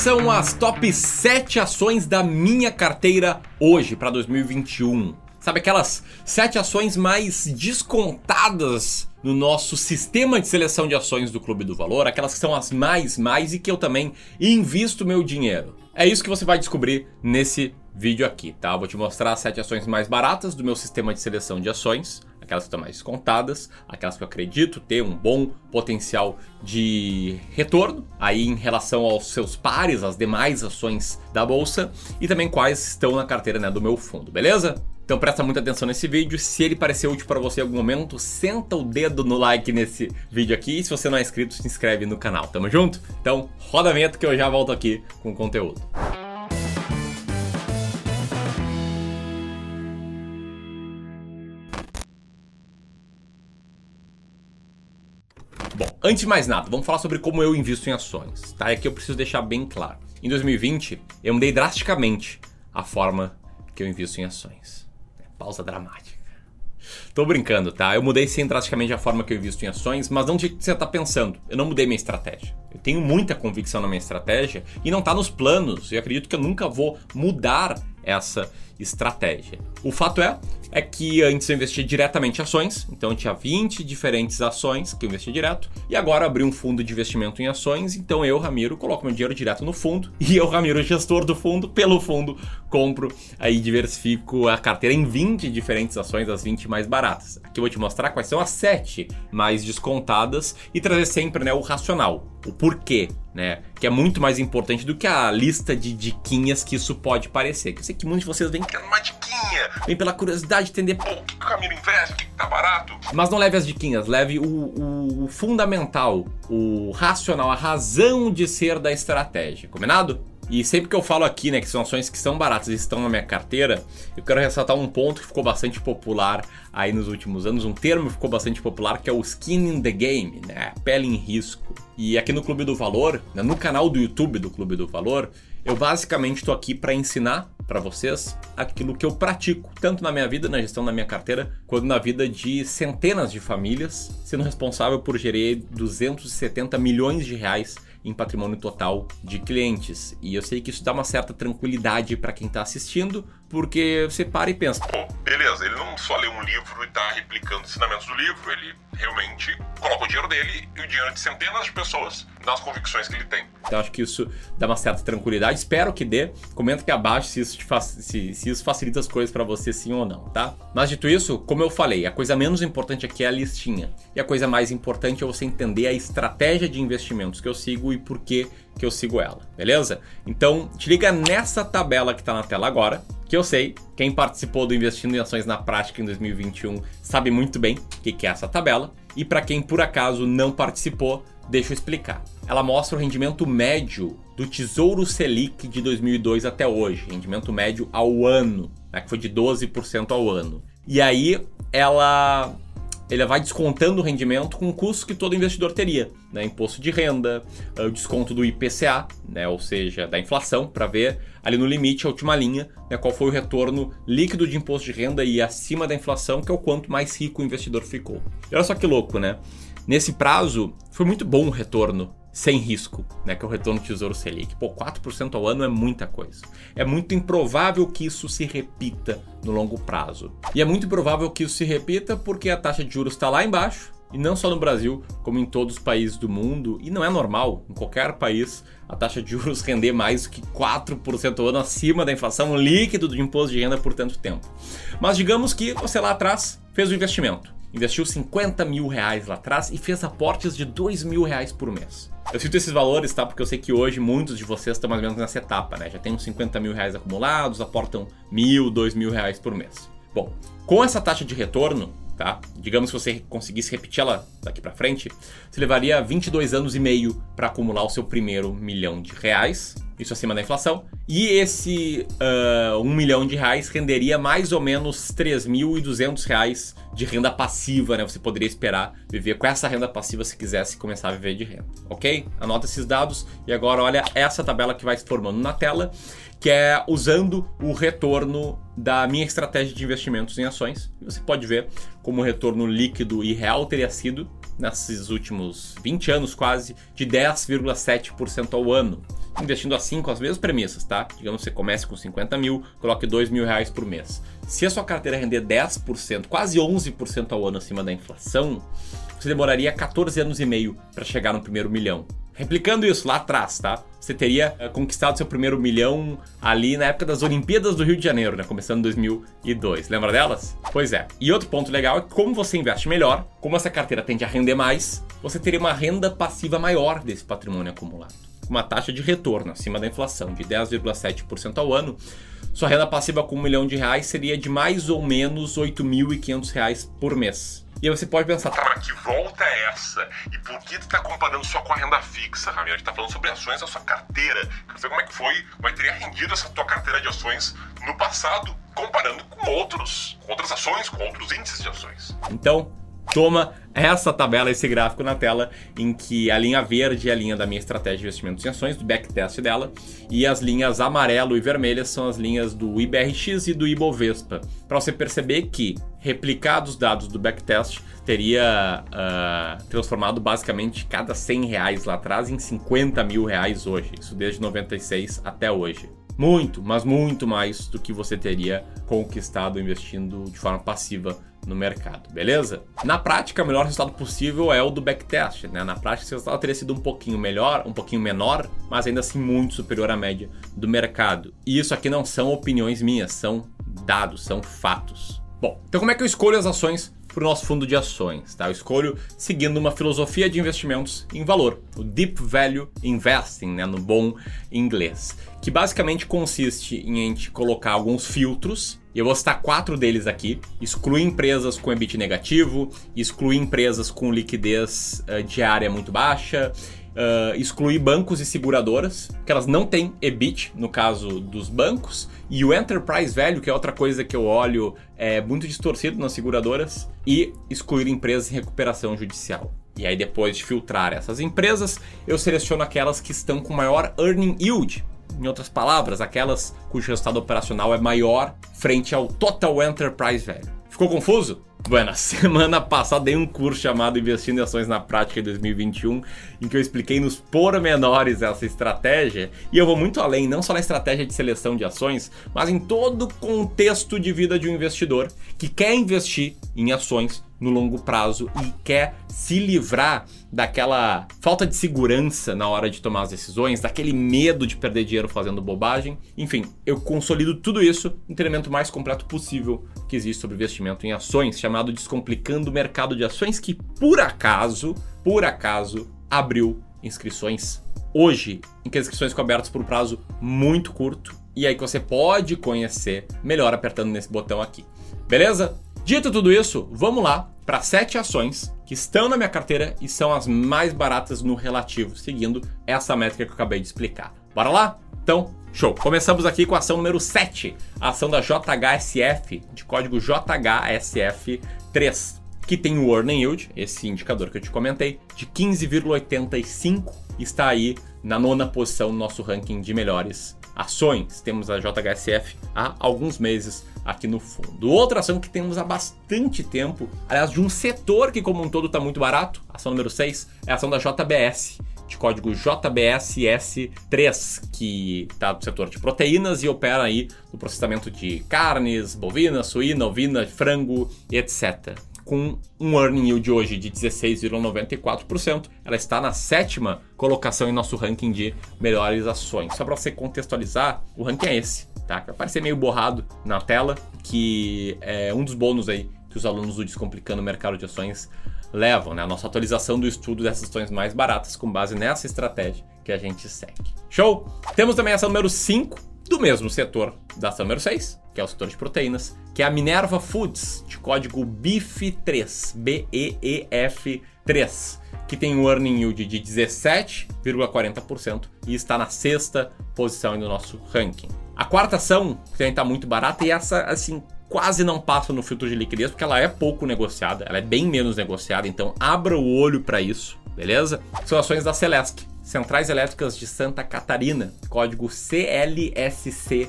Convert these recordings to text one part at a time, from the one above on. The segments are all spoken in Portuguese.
são as top 7 ações da minha carteira hoje para 2021. Sabe aquelas 7 ações mais descontadas no nosso sistema de seleção de ações do Clube do Valor, aquelas que são as mais mais e que eu também invisto meu dinheiro. É isso que você vai descobrir nesse vídeo aqui, tá? Vou te mostrar as 7 ações mais baratas do meu sistema de seleção de ações aquelas que estão mais contadas, aquelas que eu acredito ter um bom potencial de retorno aí em relação aos seus pares, as demais ações da bolsa e também quais estão na carteira né, do meu fundo, beleza? Então presta muita atenção nesse vídeo. Se ele parecer útil para você em algum momento, senta o dedo no like nesse vídeo aqui. E se você não é inscrito, se inscreve no canal. Tamo junto? Então roda a vinheta que eu já volto aqui com o conteúdo. Bom, antes de mais nada, vamos falar sobre como eu invisto em ações, tá? É que eu preciso deixar bem claro. Em 2020, eu mudei drasticamente a forma que eu invisto em ações. Pausa dramática. Tô brincando, tá? Eu mudei sim drasticamente a forma que eu invisto em ações, mas não de que você tá pensando. Eu não mudei minha estratégia. Eu tenho muita convicção na minha estratégia e não tá nos planos. E acredito que eu nunca vou mudar essa estratégia. O fato é é que antes eu investia diretamente em ações, então eu tinha 20 diferentes ações que eu investia direto, e agora abri um fundo de investimento em ações, então eu, Ramiro, coloco meu dinheiro direto no fundo, e eu, Ramiro, gestor do fundo, pelo fundo, compro aí diversifico a carteira em 20 diferentes ações, as 20 mais baratas. Aqui eu vou te mostrar quais são as 7 mais descontadas e trazer sempre né, o racional, o porquê, né? Que é muito mais importante do que a lista de diquinhas que isso pode parecer. Que eu sei que muitos de vocês vêm querendo uma diquinha, vem pela curiosidade de entender, pô, o que o Camilo investe, o que tá barato. Mas não leve as diquinhas, leve o, o, o fundamental, o racional, a razão de ser da estratégia, combinado? E sempre que eu falo aqui, né, que são ações que são baratas e estão na minha carteira, eu quero ressaltar um ponto que ficou bastante popular aí nos últimos anos, um termo que ficou bastante popular que é o skin in the game, né, pele em risco. E aqui no Clube do Valor, né, no canal do YouTube do Clube do Valor, eu basicamente estou aqui para ensinar para vocês aquilo que eu pratico, tanto na minha vida, na gestão da minha carteira, quanto na vida de centenas de famílias, sendo responsável por gerir 270 milhões de reais em patrimônio total de clientes. E eu sei que isso dá uma certa tranquilidade para quem está assistindo, porque você para e pensa: pô, beleza, ele não só lê um livro e está replicando os ensinamentos do livro, ele realmente coloca o dinheiro dele e o dinheiro de centenas de pessoas nas convicções que ele tem. Então acho que isso dá uma certa tranquilidade. Espero que dê. Comenta aqui abaixo se isso, se, se isso facilita as coisas para você sim ou não, tá? Mas dito isso, como eu falei, a coisa menos importante aqui é a listinha. E a coisa mais importante é você entender a estratégia de investimentos que eu sigo e por que que eu sigo ela, beleza? Então, te liga nessa tabela que está na tela agora, que eu sei, quem participou do Investindo em Ações na Prática em 2021 sabe muito bem o que, é essa tabela, e para quem por acaso não participou, deixa eu explicar. Ela mostra o rendimento médio do Tesouro Selic de 2002 até hoje, rendimento médio ao ano, né, que foi de 12% ao ano. E aí ela ele vai descontando o rendimento com o custo que todo investidor teria, né? Imposto de renda, eh, o desconto do IPCA, né? Ou seja, da inflação, para ver ali no limite, a última linha, né? qual foi o retorno líquido de imposto de renda e acima da inflação, que é o quanto mais rico o investidor ficou. E olha só que louco, né? Nesse prazo, foi muito bom o retorno sem risco, né, que é o retorno do Tesouro Selic. Pô, 4% ao ano é muita coisa. É muito improvável que isso se repita no longo prazo. E é muito improvável que isso se repita porque a taxa de juros está lá embaixo, e não só no Brasil, como em todos os países do mundo, e não é normal em qualquer país a taxa de juros render mais que 4% ao ano acima da inflação líquido do imposto de renda por tanto tempo. Mas digamos que você lá atrás fez o investimento investiu 50 mil reais lá atrás e fez aportes de 2 mil reais por mês. Eu cito esses valores, tá? Porque eu sei que hoje muitos de vocês estão mais ou menos nessa etapa, né? Já tem uns 50 mil reais acumulados, aportam mil, dois mil reais por mês. Bom, com essa taxa de retorno, tá? Digamos que você conseguisse repetir ela daqui para frente, você levaria 22 anos e meio para acumular o seu primeiro milhão de reais isso acima da inflação. E esse uh, um milhão de reais renderia mais ou menos 3.200 reais de renda passiva, né? Você poderia esperar viver com essa renda passiva se quisesse começar a viver de renda, ok? Anota esses dados e agora olha essa tabela que vai se formando na tela, que é usando o retorno da minha estratégia de investimentos em ações. Você pode ver como o retorno líquido e real teria sido nesses últimos 20 anos quase de 10,7% ao ano. Investindo assim com as mesmas premissas, tá? Digamos que você comece com 50 mil, coloque 2 mil reais por mês. Se a sua carteira render 10%, quase 11% ao ano acima da inflação, você demoraria 14 anos e meio para chegar no primeiro milhão. Replicando isso lá atrás, tá? Você teria uh, conquistado seu primeiro milhão ali na época das Olimpíadas do Rio de Janeiro, né? Começando em 2002. Lembra delas? Pois é. E outro ponto legal é que como você investe melhor, como essa carteira tende a render mais, você teria uma renda passiva maior desse patrimônio acumulado. Com uma taxa de retorno acima da inflação de 10,7% ao ano, sua renda passiva com um milhão de reais seria de mais ou menos R$ 8.500 por mês. E aí você pode pensar, tá, mas que volta é essa? E por que tu tá comparando só com a renda fixa, Ramiro? A gente tá falando sobre ações da sua carteira. Quer dizer, como é que foi, como é teria rendido essa tua carteira de ações no passado, comparando com outros, com outras ações, com outros índices de ações. Então, toma essa tabela, esse gráfico na tela, em que a linha verde é a linha da minha estratégia de investimentos em ações, do backtest dela, e as linhas amarelo e vermelhas são as linhas do IBRX e do Ibovespa. Para você perceber que replicados dados do backtest teria uh, transformado basicamente cada 100 reais lá atrás em 50 mil reais hoje, isso desde 96 até hoje. Muito, mas muito mais do que você teria conquistado investindo de forma passiva no mercado, beleza? Na prática, o melhor resultado possível é o do backtest, né? Na prática, esse resultado teria sido um pouquinho melhor, um pouquinho menor, mas ainda assim muito superior à média do mercado. E isso aqui não são opiniões minhas, são dados, são fatos. Bom, então como é que eu escolho as ações para o nosso fundo de ações. Tá? Eu escolho seguindo uma filosofia de investimentos em valor, o Deep Value Investing, né, no bom inglês, que basicamente consiste em a gente colocar alguns filtros e eu vou citar quatro deles aqui. Excluir empresas com EBIT negativo, excluir empresas com liquidez uh, diária muito baixa, uh, excluir bancos e seguradoras, que elas não têm EBIT, no caso dos bancos, e o Enterprise Value, que é outra coisa que eu olho é muito distorcido nas seguradoras, e excluir empresas em recuperação judicial. E aí, depois de filtrar essas empresas, eu seleciono aquelas que estão com maior earning yield, em outras palavras, aquelas cujo resultado operacional é maior frente ao Total Enterprise Value. Ficou confuso? Bueno, semana passada dei um curso chamado Investindo em Ações na Prática em 2021, em que eu expliquei nos pormenores essa estratégia, e eu vou muito além, não só na estratégia de seleção de ações, mas em todo o contexto de vida de um investidor que quer investir em ações no longo prazo e quer se livrar daquela falta de segurança na hora de tomar as decisões, daquele medo de perder dinheiro fazendo bobagem. Enfim, eu consolido tudo isso no treinamento mais completo possível que existe sobre investimento em ações, chamado Descomplicando o Mercado de Ações, que por acaso, por acaso, abriu inscrições hoje, em que as inscrições ficam abertas por um prazo muito curto. E aí que você pode conhecer melhor apertando nesse botão aqui. Beleza? Dito tudo isso, vamos lá para sete ações que estão na minha carteira e são as mais baratas no relativo, seguindo essa métrica que eu acabei de explicar. Bora lá? Então, show! Começamos aqui com a ação número 7, a ação da JHSF, de código JHSF3, que tem o Earning Yield, esse indicador que eu te comentei, de 15,85, está aí na nona posição no nosso ranking de melhores ações. Temos a JHSF há alguns meses aqui no fundo. Outra ação que temos há bastante tempo, aliás, de um setor que como um todo está muito barato, ação número 6, é a ação da JBS, de código JBSS3, que está no setor de proteínas e opera aí no processamento de carnes, bovina, suína, ovina, frango, etc com um earning yield hoje de 16,94%. Ela está na sétima colocação em nosso ranking de melhores ações. Só para você contextualizar, o ranking é esse, tá? Vai aparecer meio borrado na tela, que é um dos bônus aí que os alunos do Descomplicando o Mercado de Ações levam, né? A nossa atualização do estudo dessas ações mais baratas com base nessa estratégia que a gente segue. Show? Temos também essa número 5, do mesmo setor da número 6, que é o setor de proteínas, que é a Minerva Foods, de código BEEF3, B-E-E-F-3, que tem um earning yield de 17,40% e está na sexta posição no nosso ranking. A quarta ação também está muito barata e essa, assim, quase não passa no filtro de liquidez porque ela é pouco negociada, ela é bem menos negociada, então abra o olho para isso, beleza? São ações da Celesc, Centrais Elétricas de Santa Catarina, código CLSC4,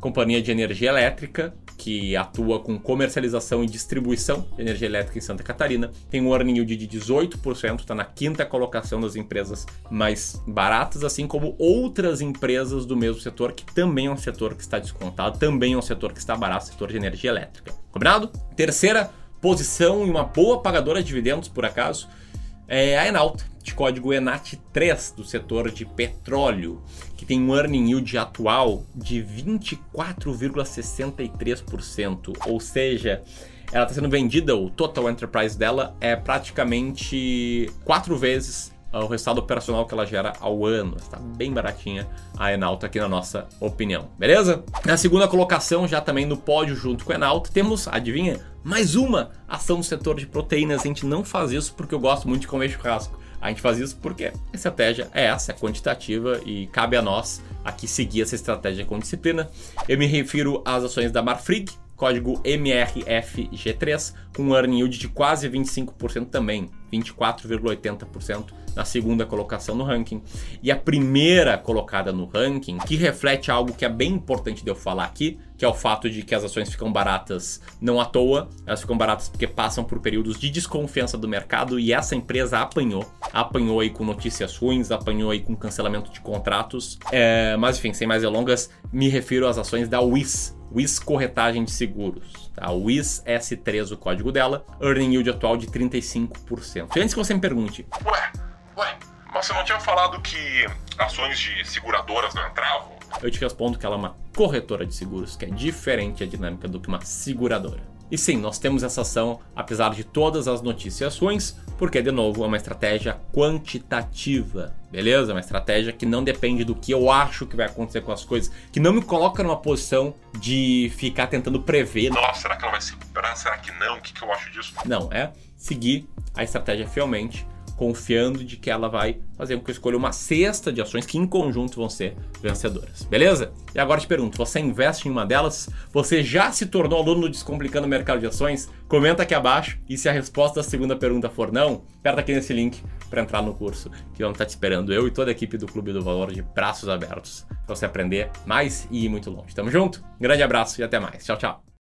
companhia de energia elétrica que atua com comercialização e distribuição de energia elétrica em Santa Catarina. Tem um earning yield de 18%, está na quinta colocação das empresas mais baratas, assim como outras empresas do mesmo setor, que também é um setor que está descontado, também é um setor que está barato, setor de energia elétrica. Combinado? Terceira posição e uma boa pagadora de dividendos, por acaso, é a Enalta, de código ENAT3 do setor de petróleo, que tem um earning yield atual de 24,63%, ou seja, ela está sendo vendida, o total enterprise dela é praticamente quatro vezes o resultado operacional que ela gera ao ano. Está bem baratinha a Enalta aqui na nossa opinião, beleza? Na segunda colocação, já também no pódio junto com a Enalta, temos, adivinha, mais uma ação do setor de proteínas. A gente não faz isso porque eu gosto muito de comer churrasco. A gente faz isso porque a estratégia é essa, é quantitativa e cabe a nós aqui seguir essa estratégia com disciplina. Eu me refiro às ações da Marfrig, código MRFG3, com um earning yield de quase 25% também, 24,80% na segunda colocação no ranking. E a primeira colocada no ranking, que reflete algo que é bem importante de eu falar aqui, que é o fato de que as ações ficam baratas não à toa, elas ficam baratas porque passam por períodos de desconfiança do mercado e essa empresa apanhou. Apanhou aí com notícias ruins, apanhou aí com cancelamento de contratos. É, mas enfim, sem mais delongas, me refiro às ações da WIS, WIS Corretagem de Seguros. Tá? WIS S3, o código dela, earning yield atual de 35%. E antes que você me pergunte, Ué, ué, mas você não tinha falado que ações de seguradoras não entravam? eu te respondo que ela é uma corretora de seguros, que é diferente a dinâmica do que uma seguradora. E sim, nós temos essa ação, apesar de todas as noticiações, porque, de novo, é uma estratégia quantitativa, beleza? Uma estratégia que não depende do que eu acho que vai acontecer com as coisas, que não me coloca numa posição de ficar tentando prever. Nossa, será que ela vai se recuperar? Será que não? O que, que eu acho disso? Não, é seguir a estratégia fielmente confiando de que ela vai fazer com que eu escolha uma cesta de ações que em conjunto vão ser vencedoras, beleza? E agora te pergunto, você investe em uma delas? Você já se tornou aluno do Descomplicando o Mercado de Ações? Comenta aqui abaixo e se a resposta da segunda pergunta for não, aperta aqui nesse link para entrar no curso que vamos estar te esperando, eu e toda a equipe do Clube do Valor de braços abertos, para você aprender mais e ir muito longe. Tamo junto? grande abraço e até mais. Tchau, tchau.